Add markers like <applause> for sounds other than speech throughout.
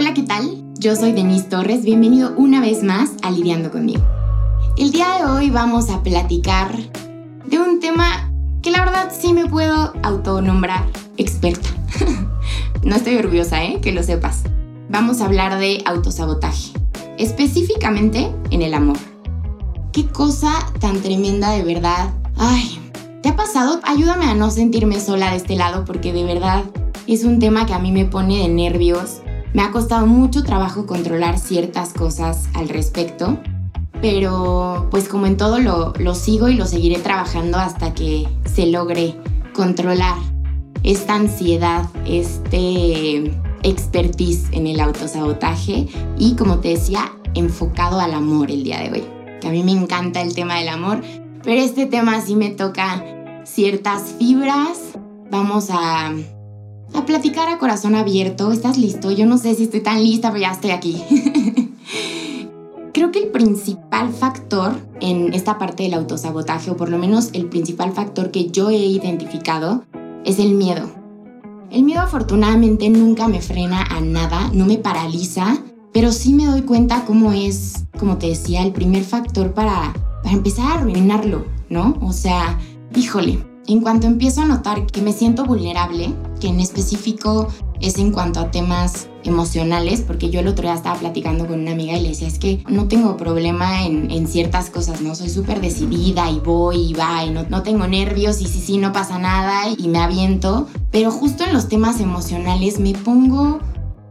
Hola, ¿qué tal? Yo soy Denise Torres, bienvenido una vez más a Lidiando conmigo. El día de hoy vamos a platicar de un tema que la verdad sí me puedo autonombrar experta. <laughs> no estoy orgullosa, ¿eh? Que lo sepas. Vamos a hablar de autosabotaje, específicamente en el amor. Qué cosa tan tremenda de verdad. Ay, ¿te ha pasado? Ayúdame a no sentirme sola de este lado porque de verdad es un tema que a mí me pone de nervios. Me ha costado mucho trabajo controlar ciertas cosas al respecto, pero pues como en todo lo, lo sigo y lo seguiré trabajando hasta que se logre controlar esta ansiedad, este expertise en el autosabotaje y como te decía, enfocado al amor el día de hoy. Que a mí me encanta el tema del amor, pero este tema sí me toca ciertas fibras. Vamos a a platicar a corazón abierto. ¿Estás listo? Yo no sé si estoy tan lista, pero ya estoy aquí. <laughs> Creo que el principal factor en esta parte del autosabotaje, o por lo menos el principal factor que yo he identificado, es el miedo. El miedo afortunadamente nunca me frena a nada, no me paraliza, pero sí me doy cuenta cómo es, como te decía, el primer factor para, para empezar a arruinarlo, ¿no? O sea, híjole, en cuanto empiezo a notar que me siento vulnerable, que en específico es en cuanto a temas emocionales, porque yo el otro día estaba platicando con una amiga y le decía, es que no tengo problema en, ciertas cosas, ¿no? Soy súper decidida y voy y va y no, no tengo nervios y sí, sí, no pasa nada y me aviento, pero justo en los temas emocionales me pongo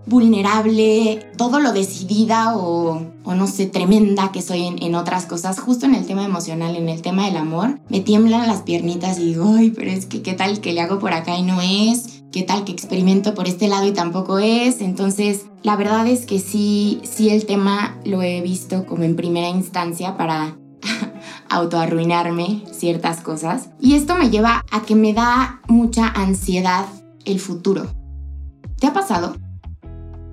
vulnerable, todo lo decidida o, no sé, tremenda que soy en, otras cosas, justo en el tema emocional, en el tema del amor, me tiemblan las piernitas y digo, ay, pero es que qué tal que le hago por acá y no es, qué tal que experimento por este lado y tampoco es. Entonces, la verdad es que sí, sí el tema lo he visto como en primera instancia para <laughs> autoarruinarme ciertas cosas. Y esto me lleva a que me da mucha ansiedad el futuro. ¿Te ha pasado?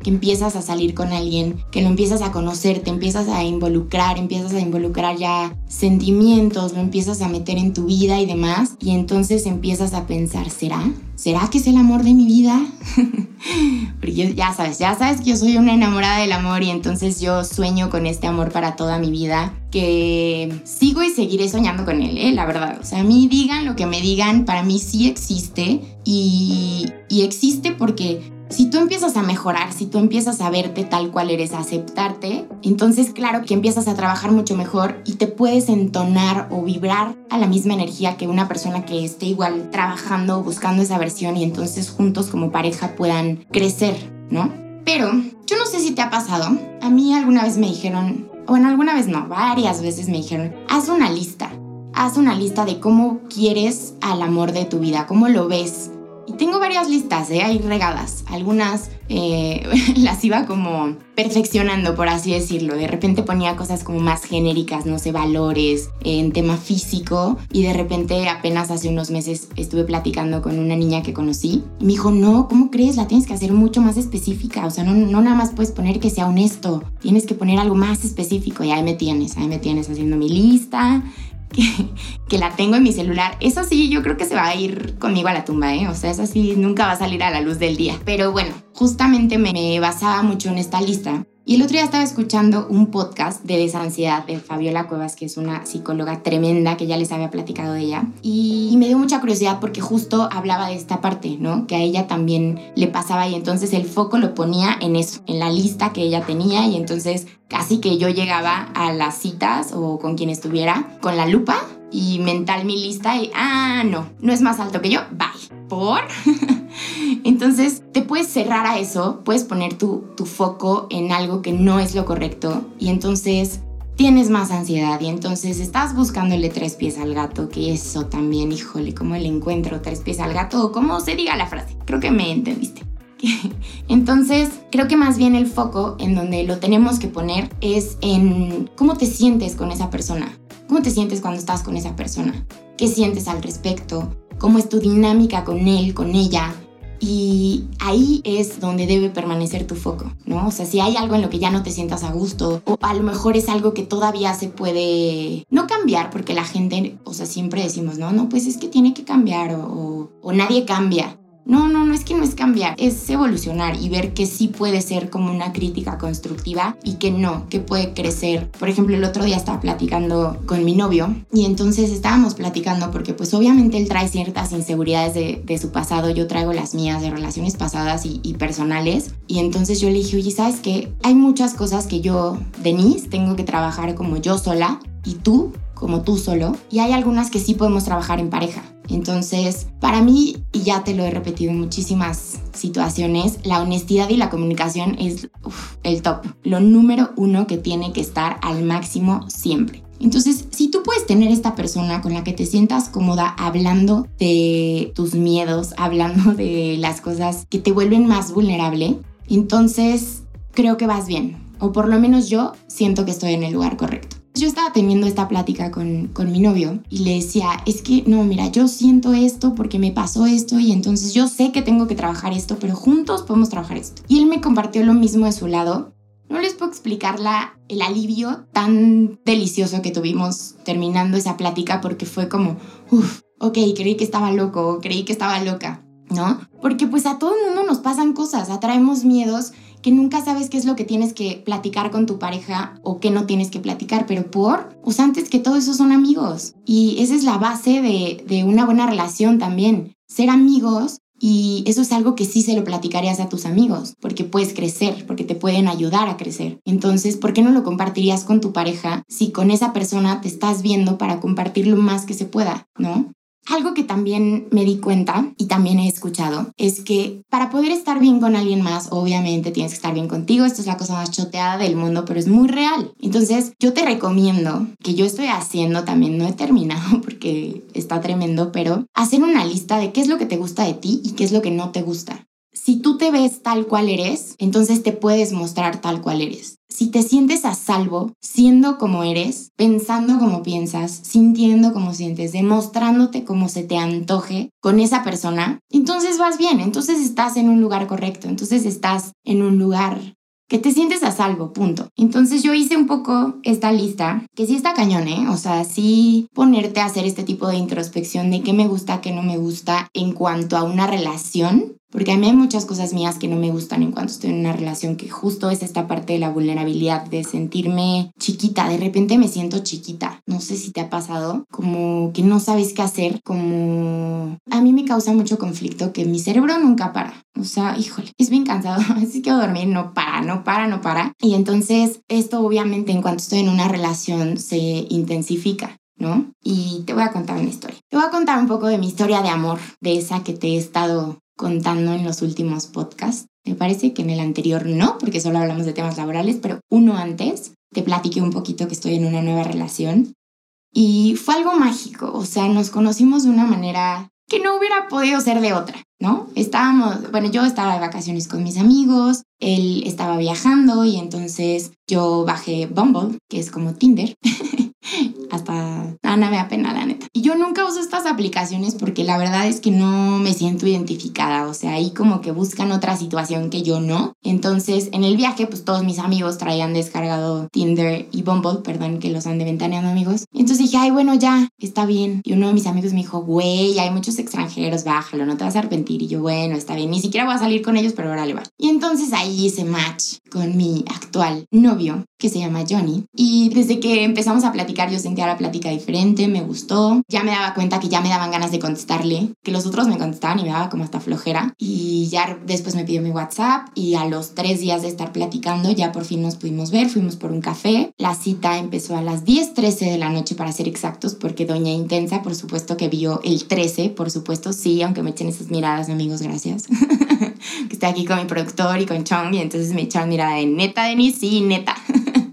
Que empiezas a salir con alguien, que lo empiezas a conocer, te empiezas a involucrar, empiezas a involucrar ya sentimientos, lo empiezas a meter en tu vida y demás, y entonces empiezas a pensar, ¿será? ¿Será que es el amor de mi vida? <laughs> Porque ya sabes, ya sabes que yo soy una enamorada del amor y entonces yo sueño con este amor para toda mi vida, que sigo y seguiré soñando con él, ¿eh? la verdad. O sea, a mí digan lo que me digan, para mí sí existe y, y existe porque si tú empiezas a mejorar, si tú empiezas a verte tal cual eres, a aceptarte, entonces claro que empiezas a trabajar mucho mejor y te puedes entonar o vibrar a la misma energía que una persona que esté igual trabajando, buscando esa versión y entonces juntos como pareja puedan crecer, ¿no? Pero yo no sé si te ha pasado, a mí alguna vez me dijeron, o en alguna vez no, varias veces me dijeron, haz una lista, haz una lista de cómo quieres al amor de tu vida, cómo lo ves, y tengo varias listas, ¿eh? Ahí regadas. Algunas eh, <laughs> las iba como perfeccionando, por así decirlo. De repente ponía cosas como más genéricas, no sé, valores, en tema físico. Y de repente apenas hace unos meses estuve platicando con una niña que conocí. Y me dijo, no, ¿cómo crees? La tienes que hacer mucho más específica. O sea, no, no nada más puedes poner que sea honesto. Tienes que poner algo más específico. Y ahí me tienes, ahí me tienes haciendo mi lista que, la tengo en mi celular. Eso sí, yo creo que se va a ir conmigo a la tumba, ¿eh? O sea, eso sí, nunca va a salir a la luz del día. Pero bueno, justamente me basaba mucho en esta lista y el otro día estaba escuchando un podcast de desansiedad de Fabiola Cuevas, que es una psicóloga tremenda que ya les había platicado de ella. Y, me dio mucha curiosidad porque justo hablaba de esta parte, ¿no? Que a ella también le pasaba y entonces el foco lo ponía en eso, en la lista que ella tenía y entonces casi que yo llegaba a las citas o con quien estuviera con la lupa y mental mi lista y, ah, no, no es más alto que yo, bye. ¿Por? <laughs> Entonces te puedes cerrar a eso, puedes poner tu, tu foco en algo que no es lo correcto y entonces tienes más ansiedad y entonces estás buscándole tres pies al gato, que eso también, híjole, ¿cómo le encuentro tres pies al gato? O cómo se diga la frase. Creo que me entendiste. <laughs> Entonces, creo que más bien el foco en donde lo tenemos que poner es en cómo te sientes con esa persona. ¿Cómo te sientes cuando estás con esa persona? ¿Qué sientes al respecto? ¿Cómo es tu dinámica con él, con ella? Y ahí es donde debe permanecer tu foco, ¿no? O sea, si hay algo en lo que ya no te sientas a gusto, o a lo mejor es algo que todavía se puede no cambiar, porque la gente, o sea, siempre decimos, no, no, pues es que tiene que cambiar, o, o, nadie cambia. No, no, no es que no es cambiar, es evolucionar y ver que sí puede ser como una crítica constructiva y que no, que puede crecer. Por ejemplo, el otro día estaba platicando con mi novio y entonces estábamos platicando porque pues obviamente él trae ciertas inseguridades de, su pasado, yo traigo las mías de relaciones pasadas y, y personales y entonces yo le dije, oye, ¿sabes qué? Hay muchas cosas que yo, Denise, tengo que trabajar como yo sola y tú como tú solo y hay algunas que sí podemos trabajar en pareja. Entonces, para mí, y ya te lo he repetido en muchísimas situaciones, la honestidad y la comunicación es el top, lo número uno que tiene que estar al máximo siempre. Entonces, si tú puedes tener esta persona con la que te sientas cómoda hablando de tus miedos, hablando de las cosas que te vuelven más vulnerable, entonces creo que vas bien. O por lo menos yo siento que estoy en el lugar correcto. Yo estaba teniendo esta plática con, con, mi novio y le decía, es que no, mira, yo siento esto porque me pasó esto y entonces yo sé que tengo que trabajar esto, pero juntos podemos trabajar esto. Y él me compartió lo mismo de su lado. No les puedo explicar la, el alivio tan delicioso que tuvimos terminando esa plática porque fue como, uff, ok, creí que estaba loco, creí que estaba loca, ¿no? Porque pues a todo el mundo nos pasan cosas, atraemos miedos que nunca sabes qué es lo que tienes que platicar con tu pareja o qué no tienes que platicar, pero por, pues antes que todo eso son amigos. Y esa es la base de, de una buena relación también. Ser amigos y eso es algo que sí se lo platicarías a tus amigos, porque puedes crecer, porque te pueden ayudar a crecer. Entonces, ¿por qué no lo compartirías con tu pareja si con esa persona te estás viendo para compartir lo más que se pueda, ¿no? Algo que también me di cuenta y también he escuchado es que para poder estar bien con alguien más, obviamente tienes que estar bien contigo. Esto es la cosa más choteada del mundo, pero es muy real. Entonces, yo te recomiendo que yo estoy haciendo también, no he terminado <laughs> porque está tremendo, pero hacer una lista de qué es lo que te gusta de ti y qué es lo que no te gusta. Si tú te ves tal cual eres, entonces te puedes mostrar tal cual eres. Si te sientes a salvo, siendo como eres, pensando como piensas, sintiendo como sientes, demostrándote como se te antoje con esa persona, entonces vas bien, entonces estás en un lugar correcto, entonces estás en un lugar que te sientes a salvo, punto. Entonces yo hice un poco esta lista, que sí está cañón, ¿eh? O sea, sí ponerte a hacer este tipo de introspección de qué me gusta, qué no me gusta en cuanto a una relación porque a mí hay muchas cosas mías que no me gustan en cuanto estoy en una relación, que justo es esta parte de la vulnerabilidad, de sentirme chiquita. De repente me siento chiquita. No sé si te ha pasado, como que no sabes qué hacer, como... A mí me causa mucho conflicto que mi cerebro nunca para. O sea, híjole, es bien cansado. <laughs> Así que dormir no para, no para, no para. Y entonces esto obviamente en cuanto estoy en una relación se intensifica. ¿no? Y te voy a contar una historia. Te voy a contar un poco de mi historia de amor, de esa que te he estado contando en los últimos podcasts. Me parece que en el anterior no, porque solo hablamos de temas laborales, pero uno antes te platiqué un poquito que estoy en una nueva relación y fue algo mágico, o sea, nos conocimos de una manera que no hubiera podido ser de otra, ¿no? Estábamos, bueno, yo estaba de vacaciones con mis amigos, él estaba viajando y entonces yo bajé Bumble, que es como Tinder, <laughs> hasta Ana me da pena, la neta. Y yo nunca uso estas aplicaciones porque la verdad es que no me siento identificada, o sea, ahí como que buscan otra situación que yo no. Entonces, en el viaje, pues todos mis amigos traían descargado Tinder y Bumble, perdón que los ande ventaneando amigos. Entonces dije, ay, bueno, ya, está bien. Y uno de mis amigos me dijo, güey, hay muchos extranjeros, bájalo, no te vas a arrepentir. Y yo, bueno, está bien, ni siquiera voy a salir con ellos, pero ahora le va. Y entonces ahí hice match con mi actual novio, que se llama Johnny. Y desde que empezamos a platicar, yo sentía la plática diferente, me gustó. Ya me daba cuenta que ya me daban ganas de contestarle, que los otros me contestaban y me daba como hasta flojera. Y ya después me pidió mi WhatsApp y a los tres días de estar platicando ya por fin nos pudimos ver, fuimos por un café. La cita empezó a las 10.13 de la noche para ser exactos, porque Doña Intensa, por supuesto que vio el 13, por supuesto, sí, aunque me echen esas miradas, amigos, gracias. <laughs> que estoy aquí con mi productor y con Chong y entonces me echaron mirada de neta, Denis, sí, neta. <laughs>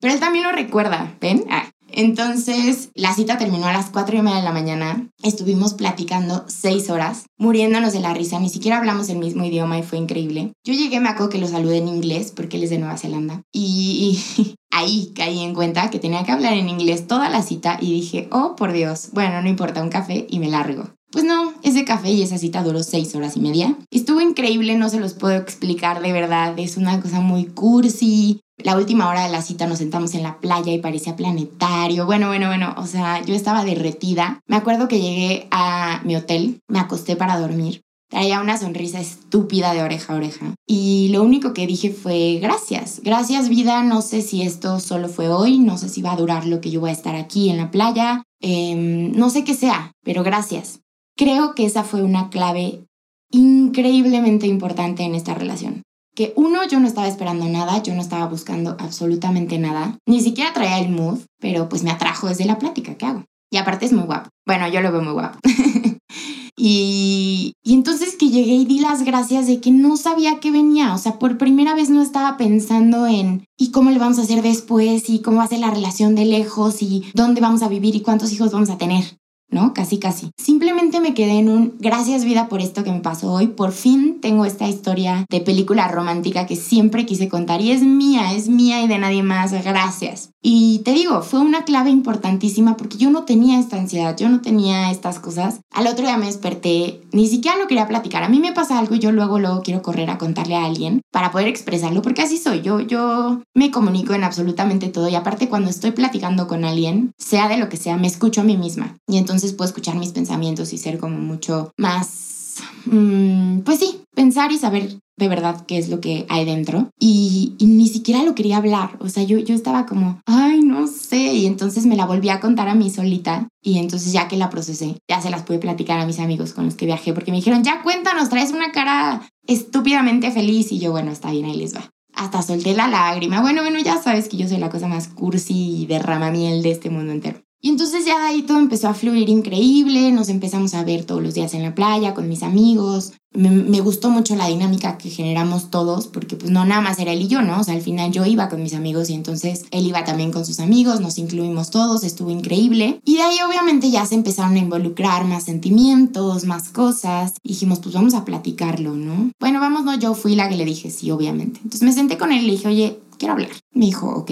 Pero él también lo recuerda, ¿ven? Ah, entonces, la cita terminó a las 4 y media de la mañana. Estuvimos platicando seis horas, muriéndonos de la risa. Ni siquiera hablamos el mismo idioma y fue increíble. Yo llegué, me acuerdo que lo saludé en inglés porque él es de Nueva Zelanda. Y <laughs> ahí caí en cuenta que tenía que hablar en inglés toda la cita y dije, oh, por Dios, bueno, no importa, un café y me largo. Pues no, ese café y esa cita duró seis horas y media. Estuvo increíble, no se los puedo explicar de verdad. Es una cosa muy cursi. La última hora de la cita nos sentamos en la playa y parecía planetario. Bueno, bueno, bueno, o sea, yo estaba derretida. Me acuerdo que llegué a mi hotel, me acosté para dormir Traía una sonrisa estúpida de oreja a oreja. Y lo único que dije fue gracias. Gracias vida. No sé si esto solo fue hoy. No sé si va a durar lo que yo voy a estar aquí en la playa. Em, no sé qué sea, pero gracias. Creo que esa fue una clave increíblemente importante en esta relación. Que uno, yo no estaba esperando nada, yo no estaba buscando absolutamente nada, ni siquiera traía el mood, pero pues me atrajo desde la plática, ¿qué hago? Y aparte es muy guapo. Bueno, yo lo veo muy guapo. <laughs> y, y entonces que llegué y di las gracias de que no sabía que venía. O sea, por primera vez no estaba pensando en y cómo le vamos a hacer después y cómo va a ser la relación de lejos y dónde vamos a vivir y cuántos hijos vamos a tener. ¿No? Casi, casi. Simplemente me quedé en un gracias vida por esto que me pasó hoy. Por fin tengo esta historia de película romántica que siempre quise contar y es mía, es mía y de nadie más. Gracias. Y te digo, fue una clave importantísima porque yo no tenía esta ansiedad, yo no tenía estas cosas. Al otro día me desperté, ni siquiera lo quería platicar. A mí me pasa algo y yo luego, luego quiero correr a contarle a alguien para poder expresarlo porque así soy. Yo, yo me comunico en absolutamente todo y aparte cuando estoy platicando con alguien, sea de lo que sea, me escucho a mí misma. Y entonces entonces puedo escuchar mis pensamientos y ser como mucho más, mm, pues sí, pensar y saber de verdad qué es lo que hay dentro. Y, ni siquiera lo quería hablar. O sea, yo, yo estaba como, ay, no sé. Y entonces me la volví a contar a mí solita. Y entonces ya que la procesé, ya se las pude platicar a mis amigos con los que viajé porque me dijeron, ya cuéntanos, traes una cara estúpidamente feliz. Y yo, bueno, está bien, ahí les va. Hasta solté la lágrima. Bueno, bueno, ya sabes que yo soy la cosa más cursi y derrama miel de este mundo entero. Y entonces ya ahí todo empezó a fluir increíble, nos empezamos a ver todos los días en la playa con mis amigos. Me, gustó mucho la dinámica que generamos todos, porque pues no nada más era él y yo, ¿no? O sea, al final yo iba con mis amigos y entonces él iba también con sus amigos, nos incluimos todos, estuvo increíble. Y de ahí obviamente ya se empezaron a involucrar más sentimientos, más cosas. dijimos, pues vamos a platicarlo, ¿no? Bueno, vamos, no, yo fui la que le dije sí, obviamente. Entonces me senté con él y le dije, oye, quiero hablar. Me dijo, ok.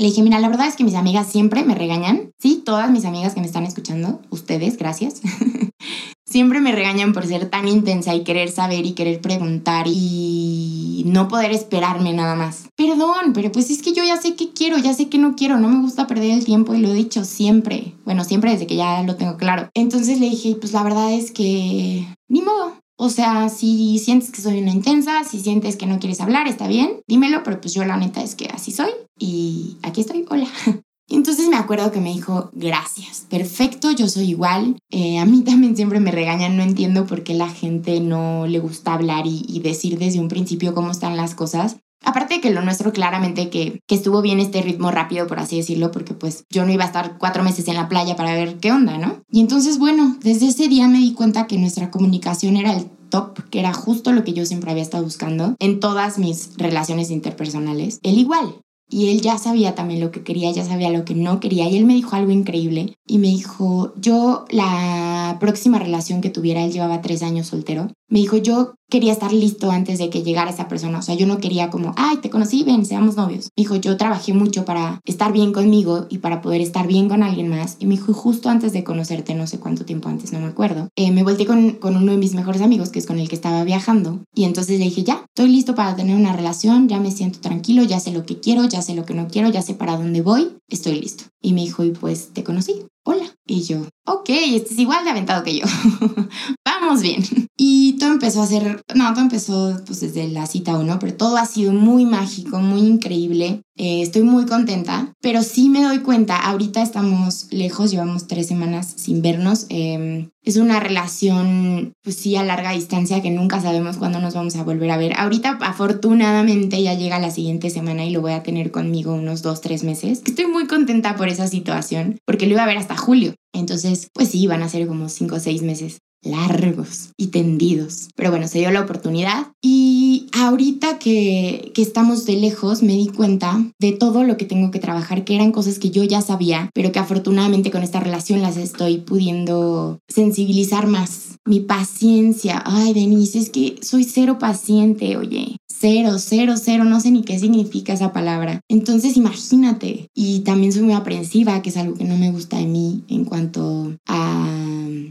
Le dije, mira, la verdad es que mis amigas siempre me regañan. Sí, todas mis amigas que me están escuchando, ustedes, gracias. <laughs> siempre me regañan por ser tan intensa y querer saber y querer preguntar y no poder esperarme nada más. Perdón, pero pues es que yo ya sé qué quiero, ya sé que no quiero, no me gusta perder el tiempo y lo he dicho siempre. Bueno, siempre desde que ya lo tengo claro. Entonces le dije, pues la verdad es que ni modo, o sea, si sientes que soy una intensa, si sientes que no quieres hablar, está bien, dímelo, pero pues yo la neta es que así soy y aquí estoy, hola. <laughs> Entonces me acuerdo que me dijo, gracias, perfecto, yo soy igual. Eh, a mí también siempre me regañan, no entiendo por qué la gente no le gusta hablar y, decir desde un principio cómo están las cosas. Aparte de que lo nuestro claramente que, que, estuvo bien este ritmo rápido, por así decirlo, porque pues yo no iba a estar cuatro meses en la playa para ver qué onda, ¿no? Y entonces, bueno, desde ese día me di cuenta que nuestra comunicación era el top, que era justo lo que yo siempre había estado buscando en todas mis relaciones interpersonales. Él igual, y él ya sabía también lo que quería, ya sabía lo que no quería y él me dijo algo increíble y me dijo, yo la próxima relación que tuviera, él llevaba tres años soltero, me dijo, yo quería estar listo antes de que llegara esa persona, o sea, yo no quería como, ay, te conocí, ven, seamos novios. Me dijo, yo trabajé mucho para estar bien conmigo y para poder estar bien con alguien más y me dijo, justo antes de conocerte, no sé cuánto tiempo antes, no me acuerdo, eh, me volteé con, con uno de mis mejores amigos, que es con el que estaba viajando y entonces le dije, ya, estoy listo para tener una relación, ya me siento tranquilo, ya sé lo que quiero, ya sé lo que no quiero, ya sé para dónde voy, estoy listo. Y me dijo, y pues te conocí, hola. Y yo, ok, este es igual de aventado que yo. <laughs> Vamos bien. Y todo empezó a ser, no, todo empezó pues desde la cita uno, pero todo ha sido muy mágico, muy increíble. Eh, estoy muy contenta, pero sí me doy cuenta, ahorita estamos lejos, llevamos tres semanas sin vernos. Em, es una relación, pues sí, a larga distancia que nunca sabemos cuándo nos vamos a volver a ver. Ahorita, afortunadamente, ya llega la siguiente semana y lo voy a tener conmigo unos dos, tres meses. Estoy muy contenta por esa situación, porque lo iba a ver hasta julio. Entonces, pues sí, van a ser como cinco o seis meses largos y tendidos. Pero bueno, se dio la oportunidad y ahorita que, que, estamos de lejos me di cuenta de todo lo que tengo que trabajar, que eran cosas que yo ya sabía, pero que afortunadamente con esta relación las estoy pudiendo sensibilizar más. Mi paciencia, ay Denise, es que soy cero paciente, oye, cero, cero, cero, no sé ni qué significa esa palabra. Entonces imagínate, y también soy muy aprensiva, que es algo que no me gusta de mí en cuanto a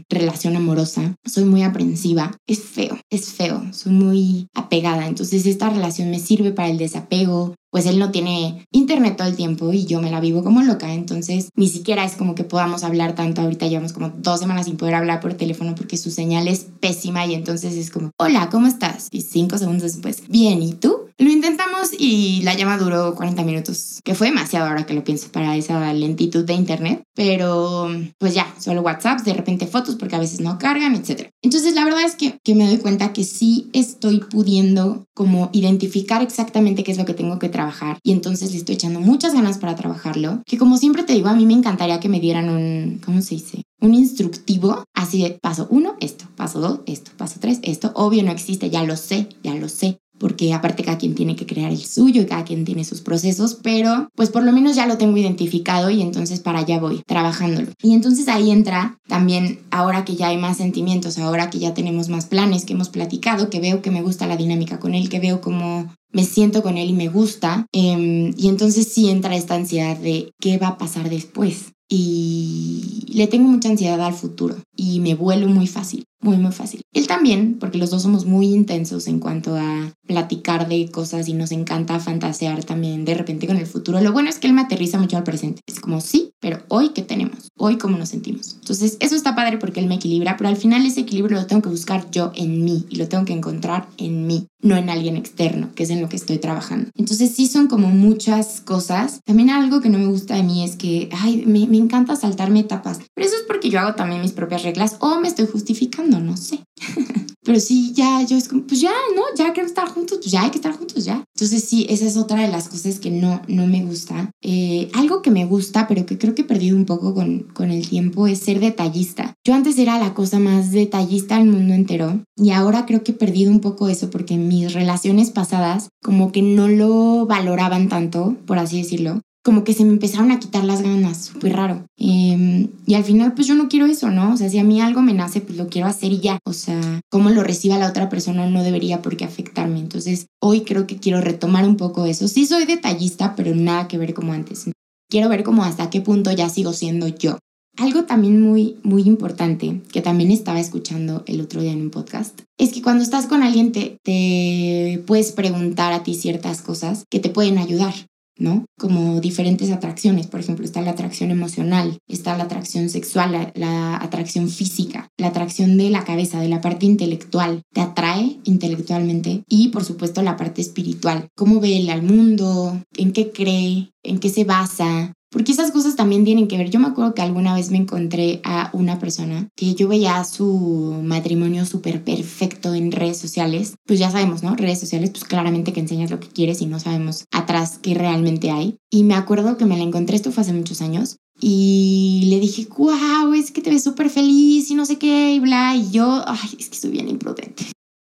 relación amorosa, soy muy aprensiva, es feo, es feo, soy muy apegada, entonces esta relación me sirve para el desapego, pues él no tiene internet todo el tiempo y yo me la vivo como loca, entonces ni siquiera es como que podamos hablar tanto, ahorita llevamos como dos semanas sin poder hablar por teléfono porque su señal es pésima y entonces es como, hola, ¿cómo estás? Y cinco segundos después, bien, ¿y tú? Lo intentamos y la llama duró 40 minutos, que fue demasiado ahora que lo pienso para esa lentitud de internet, pero pues ya, solo WhatsApp, de repente fotos porque a veces no cargan, etc. Entonces la verdad es que, que me doy cuenta que sí estoy pudiendo como identificar exactamente qué es lo que tengo que trabajar y entonces le estoy echando muchas ganas para trabajarlo, que como siempre te digo, a mí me encantaría que me dieran un, ¿cómo se dice? Un instructivo así de paso uno, esto, paso dos, esto, paso tres, esto. Obvio no existe, ya lo sé, ya lo sé porque aparte cada quien tiene que crear el suyo y cada quien tiene sus procesos, pero pues por lo menos ya lo tengo identificado y entonces para allá voy trabajándolo. Y entonces ahí entra también ahora que ya hay más sentimientos, ahora que ya tenemos más planes, que hemos platicado, que veo que me gusta la dinámica con él, que veo como me siento con él y me gusta. Em, y entonces sí entra esta ansiedad de qué va a pasar después. Y le tengo mucha ansiedad al futuro y me vuelo muy fácil muy, muy fácil. Él también, porque los dos somos muy intensos en cuanto a platicar de cosas y nos encanta fantasear también de repente con el futuro. Lo bueno es que él me aterriza mucho al presente. Es como, sí, pero hoy qué tenemos, hoy cómo nos sentimos. Entonces, eso está padre porque él me equilibra, pero al final ese equilibrio lo tengo que buscar yo en mí y lo tengo que encontrar en mí, no en alguien externo, que es en lo que estoy trabajando. Entonces, sí son como muchas cosas. También algo que no me gusta de mí es que, ay, me, me encanta saltarme etapas, pero eso es porque yo hago también mis propias reglas o me estoy justificando no sé. <laughs> Pero sí, ya, yo es como, pues ya, ¿no? Ya quiero estar juntos, pues ya hay que estar juntos, ya. Entonces sí, esa es otra de las cosas que no, no me gusta. Eh, algo que me gusta, pero que creo que he perdido un poco con, con el tiempo, es ser detallista. Yo antes era la cosa más detallista del mundo entero y ahora creo que he perdido un poco eso porque mis relaciones pasadas como que no lo valoraban tanto, por así decirlo como que se me empezaron a quitar las ganas, súper raro. Em, y al final, pues yo no quiero eso, ¿no? O sea, si a mí algo me nace, pues lo quiero hacer y ya. O sea, cómo lo reciba la otra persona no debería por qué afectarme. Entonces, hoy creo que quiero retomar un poco eso. Sí soy detallista, pero nada que ver como antes. Quiero ver como hasta qué punto ya sigo siendo yo. Algo también muy, muy importante que también estaba escuchando el otro día en un podcast es que cuando estás con alguien te puedes preguntar a ti ciertas cosas que te pueden ayudar. ¿No? Como diferentes atracciones, por ejemplo, está la atracción emocional, está la atracción sexual, la, atracción física, la atracción de la cabeza, de la parte intelectual, te atrae intelectualmente y por supuesto la parte espiritual, cómo ve él al mundo, en qué cree, en qué se basa, porque esas cosas también tienen que ver. Yo me acuerdo que alguna vez me encontré a una persona que yo veía su matrimonio súper perfecto en redes sociales. Pues ya sabemos, ¿no? Redes sociales, pues claramente que enseñas lo que quieres y no sabemos atrás qué realmente hay. Y me acuerdo que me la encontré, esto fue hace muchos años. Y le dije, wow, es que te ves súper feliz y no sé qué, y bla. Y yo, ay, es que estoy bien imprudente.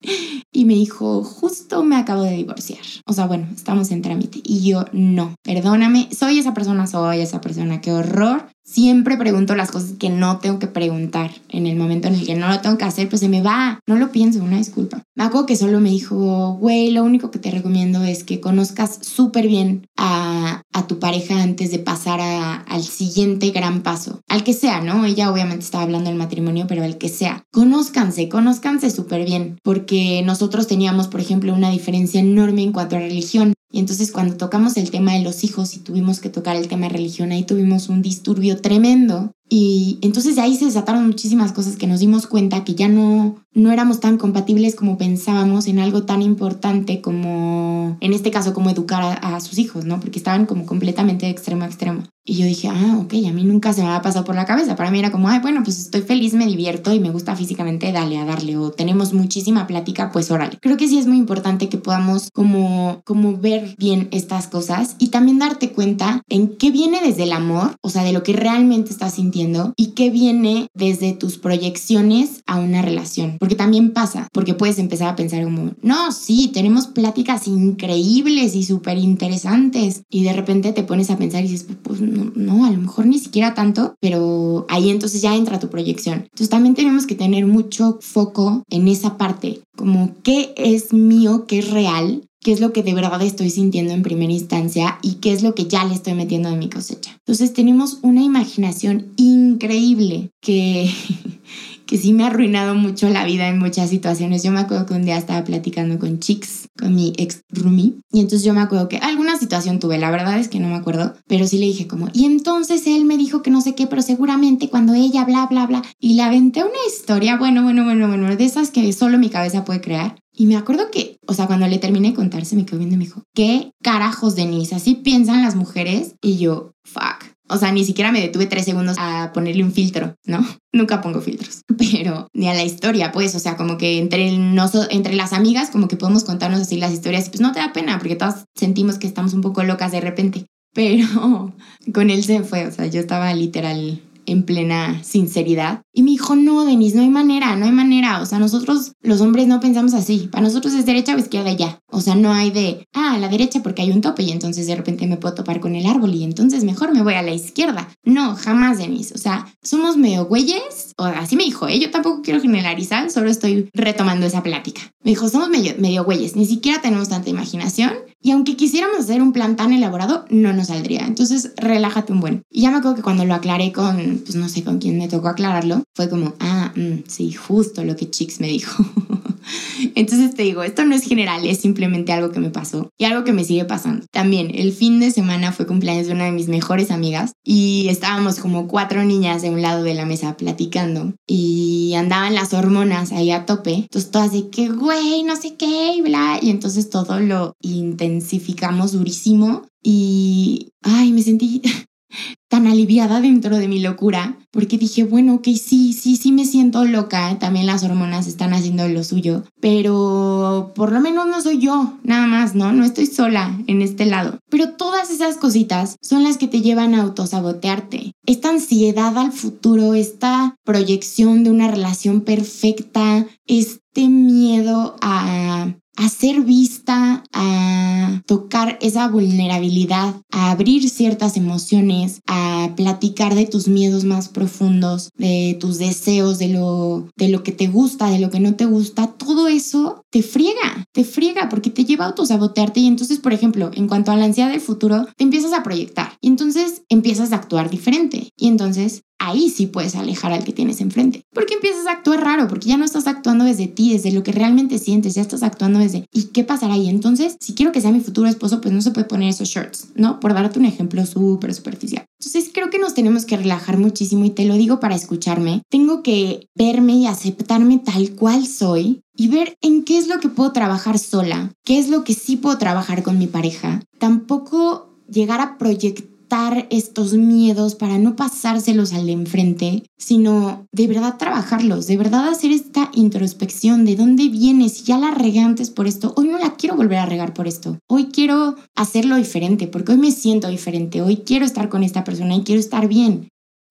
<gasps> Y me dijo, justo me acabo de divorciar. O sea, bueno, estamos en trámite. Y yo, no, perdóname, soy esa persona, soy esa persona, qué horror. Siempre pregunto las cosas que no tengo que preguntar. En el momento en el que no lo tengo que hacer, pues se me va. No lo pienso, una disculpa. Me acuerdo que solo me dijo, güey, lo único que te recomiendo es que conozcas súper bien a, a, tu pareja antes de pasar a, al siguiente gran paso. Al que sea, ¿no? Ella obviamente estaba hablando del matrimonio, pero al que sea. Conózcanse, conózcanse súper bien. Porque nosotros teníamos, por ejemplo, una diferencia enorme en cuanto a religión. Y entonces cuando tocamos el tema de los hijos y tuvimos que tocar el tema de religión, ahí tuvimos un disturbio tremendo. Y entonces de ahí se desataron muchísimas cosas que nos dimos cuenta que ya no, no éramos tan compatibles como pensábamos en algo tan importante como, en este caso, como educar a, a sus hijos, ¿no? Porque estaban como completamente de extremo a extremo. Y yo dije, ah, ok, a mí nunca se me ha pasado por la cabeza. Para mí era como, ay, bueno, pues estoy feliz, me divierto y me gusta físicamente, dale a darle. O tenemos muchísima plática, pues órale. Creo que sí es muy importante que podamos como, como ver bien estas cosas y también darte cuenta en qué viene desde el amor, o sea, de lo que realmente estás sintiendo y qué viene desde tus proyecciones a una relación. Porque también pasa, porque puedes empezar a pensar como, no, sí, tenemos pláticas increíbles y súper interesantes. Y de repente te pones a pensar y dices, pues no, a lo mejor ni siquiera tanto, pero ahí entonces ya entra tu proyección. Entonces también tenemos que tener mucho foco en esa parte, como qué es mío, qué es real qué es lo que de verdad estoy sintiendo en primera instancia y qué es lo que ya le estoy metiendo de mi cosecha. Entonces tenemos una imaginación increíble que, <laughs> que sí me ha arruinado mucho la vida en muchas situaciones. Yo me acuerdo que un día estaba platicando con Chicks, con mi ex roomie, y entonces yo me acuerdo que alguna situación tuve, la verdad es que no me acuerdo, pero sí le dije como, y entonces él me dijo que no sé qué, pero seguramente cuando ella bla, bla, bla, y le aventé una historia, bueno, bueno, bueno, bueno, de esas que solo mi cabeza puede crear. Y me acuerdo que, o sea, cuando le terminé de contar, me quedó viendo y me dijo, ¿qué carajos, Denise? Así piensan las mujeres. Y yo, fuck. O sea, ni siquiera me detuve tres segundos a ponerle un filtro, ¿no? <laughs> Nunca pongo filtros, <laughs> pero ni a la historia, pues, o sea, como que entre, entre las amigas, como que podemos contarnos así las historias, y pues no te da pena, porque todas sentimos que estamos un poco locas de repente. <laughs> Pero con él se fue, o sea, yo estaba literal en plena sinceridad. Y me dijo, no, Denise, no hay manera, no hay manera. O sea, nosotros los hombres no pensamos así. Para nosotros es derecha o izquierda ya. O sea, no hay de, ah, a la derecha porque hay un tope y entonces de repente me puedo topar con el árbol y entonces mejor me voy a la izquierda. No, jamás, Denise. O sea, somos medio güeyes. O así me dijo, ¿eh? Yo tampoco quiero generalizar, solo estoy retomando esa plática. Me dijo, somos medio, medio güeyes, ni siquiera tenemos tanta imaginación y aunque quisiéramos hacer un plan tan elaborado, no nos saldría. Entonces, relájate un buen. Y ya me acuerdo que cuando lo aclaré con, pues no sé con quién me tocó aclararlo, fue como, ah, mm, sí, justo lo que Chicks me dijo. <laughs> Entonces te digo, esto no es general, es simplemente algo que me pasó y algo que me sigue pasando. También, el fin de semana fue cumpleaños de una de mis mejores amigas y estábamos como cuatro niñas de un lado de la mesa platicando y andaban las hormonas ahí a tope. Entonces todas de que, güey, no sé qué y bla. Y entonces todo lo intensificamos durísimo y, ay, me sentí <laughs> tan aliviada dentro de mi locura, porque dije, bueno, ok, sí, sí, sí me siento loca, también las hormonas están haciendo lo suyo, pero por lo menos no soy yo, nada más, ¿no? No estoy sola en este lado. Pero todas esas cositas son las que te llevan a autosabotearte. Esta ansiedad al futuro, esta proyección de una relación perfecta, este miedo a a ser vista, a tocar esa vulnerabilidad, a abrir ciertas emociones, a platicar de tus miedos más profundos, de tus deseos, de lo, de lo que te gusta, de lo que no te gusta, todo eso te friega, te friega porque te lleva a autosabotearte y entonces, por ejemplo, en cuanto a la ansiedad del futuro, te empiezas a proyectar y entonces empiezas a actuar diferente y entonces ahí sí puedes alejar al que tienes enfrente. Porque empiezas a actuar raro, porque ya no estás actuando desde ti, desde lo que realmente sientes, ya estás actuando desde ¿y qué pasará ahí? Entonces, si quiero que sea mi futuro esposo, pues no se puede poner esos shorts, ¿no? Por darte un ejemplo súper superficial. Entonces, creo que nos tenemos que relajar muchísimo y te lo digo para escucharme. Tengo que verme y aceptarme tal cual soy y ver en qué es lo que puedo trabajar sola, qué es lo que sí puedo trabajar con mi pareja. Tampoco llegar a proyectar estos miedos para no pasárselos al de enfrente, sino de verdad trabajarlos, de verdad hacer esta introspección de dónde vienes, si ya la regué antes por esto, hoy no la quiero volver a regar por esto, hoy quiero hacerlo diferente, porque hoy me siento diferente, hoy quiero estar con esta persona y quiero estar bien.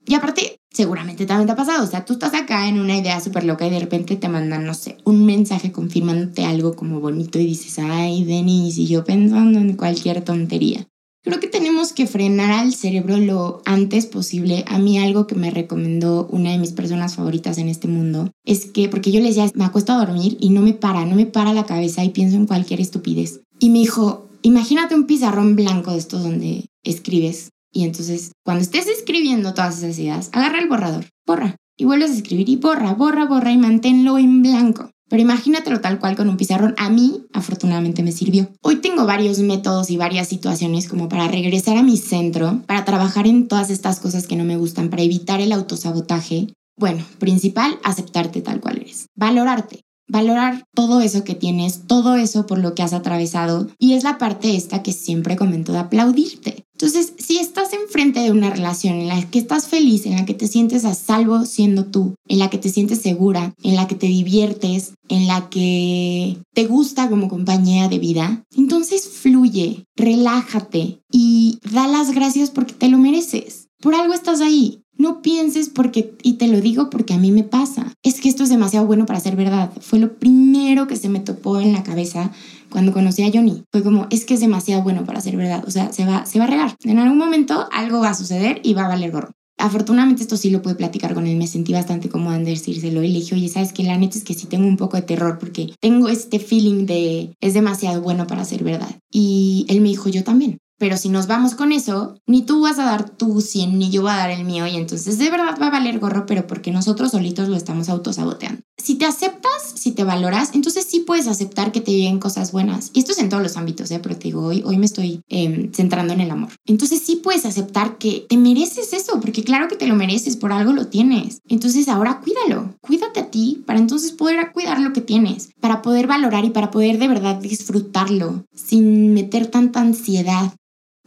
Y aparte, seguramente también te ha pasado, o sea, tú estás acá en una idea súper loca y de repente te mandan, no sé, un mensaje confirmándote algo como bonito y dices, ay, Denise, y yo pensando en cualquier tontería. Creo que tenemos que frenar al cerebro lo antes posible. A mí algo que me recomendó una de mis personas favoritas en este mundo es que, porque yo le decía, me acuesto a dormir y no me para, no me para la cabeza y pienso en cualquier estupidez. Y me dijo, imagínate un pizarrón blanco de estos donde escribes. Y entonces, cuando estés escribiendo todas esas ideas, agarra el borrador, borra. Y vuelves a escribir y borra, borra, borra y manténlo en blanco. Pero imagínatelo tal cual con un pizarrón. A mí, afortunadamente, me sirvió. Hoy tengo varios métodos y varias situaciones como para regresar a mi centro, para trabajar en todas estas cosas que no me gustan, para evitar el autosabotaje. Bueno, principal, aceptarte tal cual eres. Valorarte valorar todo eso que tienes, todo eso por lo que has atravesado. Y es la parte esta que siempre comento de aplaudirte. Entonces, si estás enfrente de una relación en la que estás feliz, en la que te sientes a salvo siendo tú, en la que te sientes segura, en la que te diviertes, en la que te gusta como compañía de vida, entonces fluye, relájate y da las gracias porque te lo mereces. Por algo estás ahí. No pienses porque, y te lo digo porque a mí me pasa, es que esto es demasiado bueno para ser verdad. Fue lo primero que se me topó en la cabeza cuando conocí a Johnny. Fue como, es que es demasiado bueno para ser verdad. O sea, se va, se va a regar. En algún momento algo va a suceder y va a valer gorro. afortunadamente esto sí lo pude platicar con él, me sentí bastante cómoda en decírselo y le dije, oye, ¿sabes qué? La neta es que sí tengo un poco de terror porque tengo este feeling de es demasiado bueno para ser verdad. Y él me dijo, yo también. Pero si nos vamos con eso, ni tú vas a dar tu 100, ni yo voy a dar el mío. Y entonces de verdad va a valer gorro, pero porque nosotros solitos lo estamos autosaboteando. Si te aceptas, si te valoras, entonces sí puedes aceptar que te lleguen cosas buenas. Y esto es en todos los ámbitos, ¿eh? pero te digo, hoy, hoy me estoy em, centrando en el amor. Entonces sí puedes aceptar que te mereces eso, porque claro que te lo mereces, por algo lo tienes. Entonces ahora cuídalo, cuídate a ti para entonces poder cuidar lo que tienes, para poder valorar y para poder de verdad disfrutarlo sin meter tanta ansiedad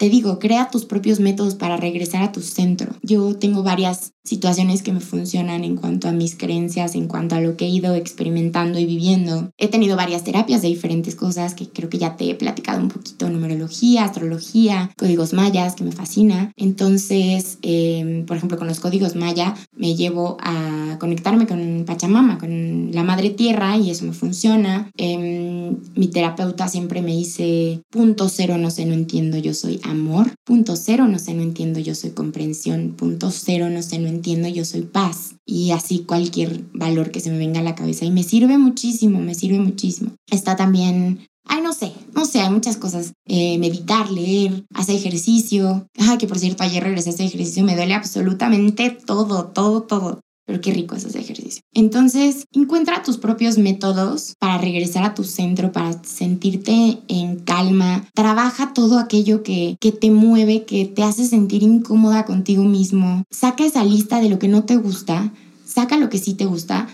te digo, crea tus propios métodos para regresar a tu centro. Yo tengo varias situaciones que me funcionan en cuanto a mis creencias, en cuanto a lo que he ido experimentando y viviendo. He tenido varias terapias de diferentes cosas que creo que ya te he platicado un poquito, numerología, astrología, códigos mayas, que me fascina. Entonces, em, por ejemplo, con los códigos maya me llevo a conectarme con Pachamama, con la Madre Tierra, y eso me funciona. Em, mi terapeuta siempre me dice, punto cero, no sé, no entiendo, yo soy amor. Punto cero, no sé, no entiendo, yo soy comprensión. Punto cero, no sé, no entiendo, yo soy paz. Y así cualquier valor que se me venga a la cabeza. Y me sirve muchísimo, me sirve muchísimo. Está también Ay, no sé, no sé, hay muchas cosas. Eh, meditar, leer, hacer ejercicio. Ay, que por cierto, ayer regresé a ese ejercicio, me duele absolutamente todo, todo, todo. Pero qué rico es ese ejercicio. Entonces, encuentra tus propios métodos para regresar a tu centro, para sentirte en calma. Trabaja todo aquello que, que te mueve, que te hace sentir incómoda contigo mismo. Saca esa lista de lo que no te gusta. Saca lo que sí te gusta.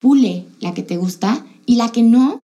pule la que te gusta y la que no,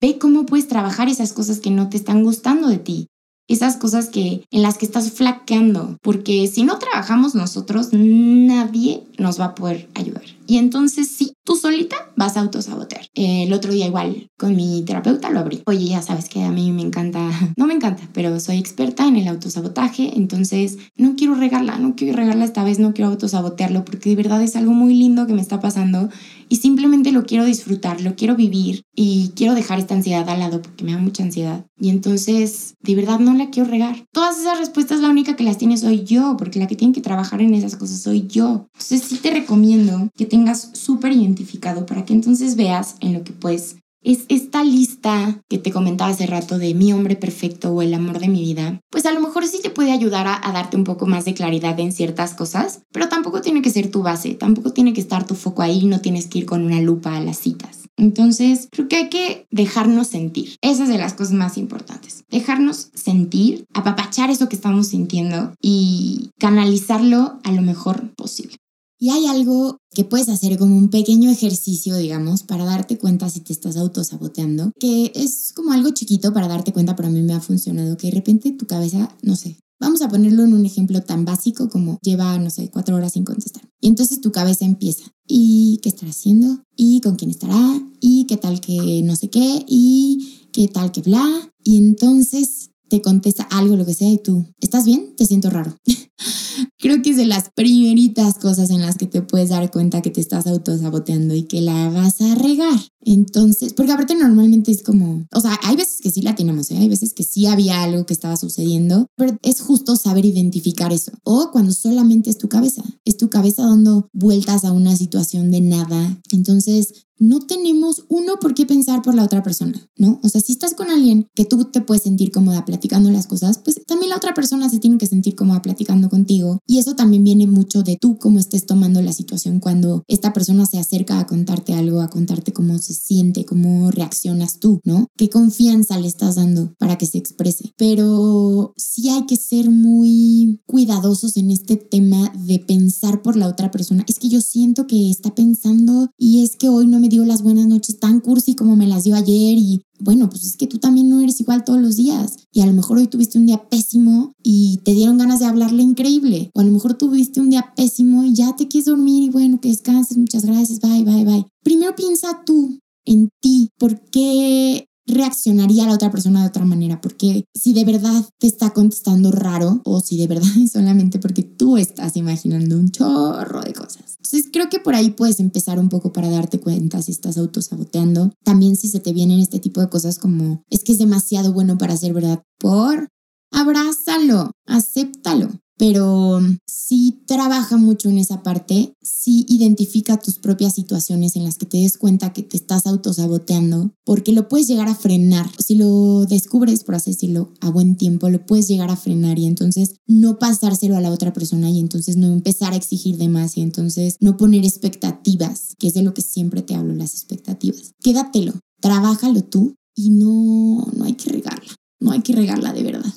ve cómo puedes trabajar esas cosas que no te están gustando de ti esas cosas que en las que estás flaqueando, porque si no trabajamos nosotros, nadie nos va a poder ayudar. Y entonces sí, tú solita vas a autosabotear. el otro día igual con mi terapeuta lo abrí. Oye, ya sabes que a mí me encanta, <laughs> no me encanta, pero soy experta en el autosabotaje, entonces no quiero regarla, no quiero regarla esta vez, no quiero autosabotearlo porque de verdad es algo muy lindo que me está pasando y simplemente lo quiero disfrutar, lo quiero vivir y quiero dejar esta ansiedad al lado porque me da mucha ansiedad. Y entonces, de verdad no la quiero regar. Todas esas respuestas la única que las tiene soy yo, porque la que tiene que trabajar en esas cosas soy yo. Entonces sí te recomiendo que tengas súper identificado para que entonces veas en lo que puedes es esta lista que te comentaba hace rato de mi hombre perfecto o el amor de mi vida, pues a lo mejor sí te puede ayudar a, darte un poco más de claridad en ciertas cosas, pero tampoco tiene que ser tu base, tampoco tiene que estar tu foco ahí, no tienes que ir con una lupa a las citas. Entonces, creo que hay que dejarnos sentir. Esa es de las cosas más importantes. Dejarnos sentir, apapachar eso que estamos sintiendo y canalizarlo a lo mejor posible. Y hay algo que puedes hacer como un pequeño ejercicio, digamos, para darte cuenta si te estás autosaboteando, que es como algo chiquito para darte cuenta, pero a mí me ha funcionado, que de repente tu cabeza, no sé, vamos a ponerlo en un ejemplo tan básico como lleva, no sé, cuatro horas sin contestar. Y entonces tu cabeza empieza, ¿y qué estará haciendo? ¿Y con quién estará? ¿Y qué tal que no sé qué? ¿Y qué tal que bla? Y entonces te contesta algo, lo que sea, y tú, ¿estás bien? Te siento raro. <laughs> Creo que es de las primeritas cosas en las que te puedes dar cuenta que te estás autosaboteando y que la vas a regar. Entonces, porque aparte normalmente es como, o sea, hay veces que sí la tenemos, ¿eh? hay veces que sí había algo que estaba sucediendo, pero es justo saber identificar eso. O cuando solamente es tu cabeza, es tu cabeza dando vueltas a una situación de nada. Entonces, no tenemos uno por qué pensar por la otra persona, ¿no? O sea, si estás con alguien que tú te puedes sentir cómoda platicando las cosas, pues también la otra persona se tiene que sentir cómoda platicando contigo. Y eso también viene mucho de tú cómo estés tomando la situación cuando esta persona se acerca a contarte algo, a contarte cómo se siente, cómo reaccionas tú, ¿no? ¿Qué confianza le estás dando para que se exprese? Pero sí hay que ser muy cuidadosos en este tema de pensar por la otra persona. Es que yo siento que está pensando y es que hoy no me dio las buenas noches tan cursi como me las dio ayer y bueno, pues es que tú también no eres igual todos los días y a lo mejor hoy tuviste un día pésimo y te dieron ganas de hablarle increíble o a lo mejor tuviste un día pésimo y ya te quieres dormir y bueno, que descanses, muchas gracias, bye, bye, bye. Primero piensa tú en ti, ¿por qué reaccionaría la otra persona de otra manera, porque si de verdad te está contestando raro o si de verdad <laughs> es solamente porque tú estás imaginando un chorro de cosas. Entonces creo que por ahí puedes empezar un poco para darte cuenta si estás autosaboteando. También si se te vienen este tipo de cosas como es que es demasiado bueno para ser verdad, por abrázalo, acéptalo. Pero sí trabaja mucho en esa parte, sí identifica tus propias situaciones en las que te des cuenta que te estás autosaboteando, porque lo puedes llegar a frenar. Si lo descubres, por así decirlo, a buen tiempo, lo puedes llegar a frenar y entonces no pasárselo a la otra persona y entonces no empezar a exigir de más y entonces no poner expectativas, que es de lo que siempre te hablo, las expectativas. Quédatelo, trabájalo tú y no, no hay que regarla, no hay que regarla de verdad.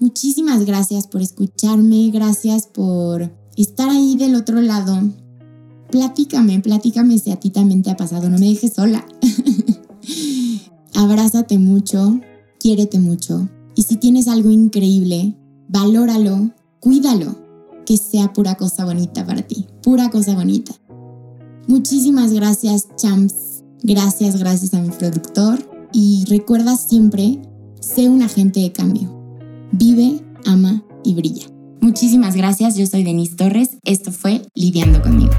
Muchísimas gracias por escucharme, gracias por estar ahí del otro lado. Platícame, platícame si a ti también te ha pasado, no me dejes sola. <laughs> Abrázate mucho, quiérete mucho y si tienes algo increíble, valóralo, cuídalo, que sea pura cosa bonita para ti, pura cosa bonita. Muchísimas gracias, champs. Gracias, gracias a mi productor. Y recuerda siempre, sé un agente de cambio vive, ama y brilla. Muchísimas gracias, yo soy Denise Torres, esto fue Lidiando conmigo.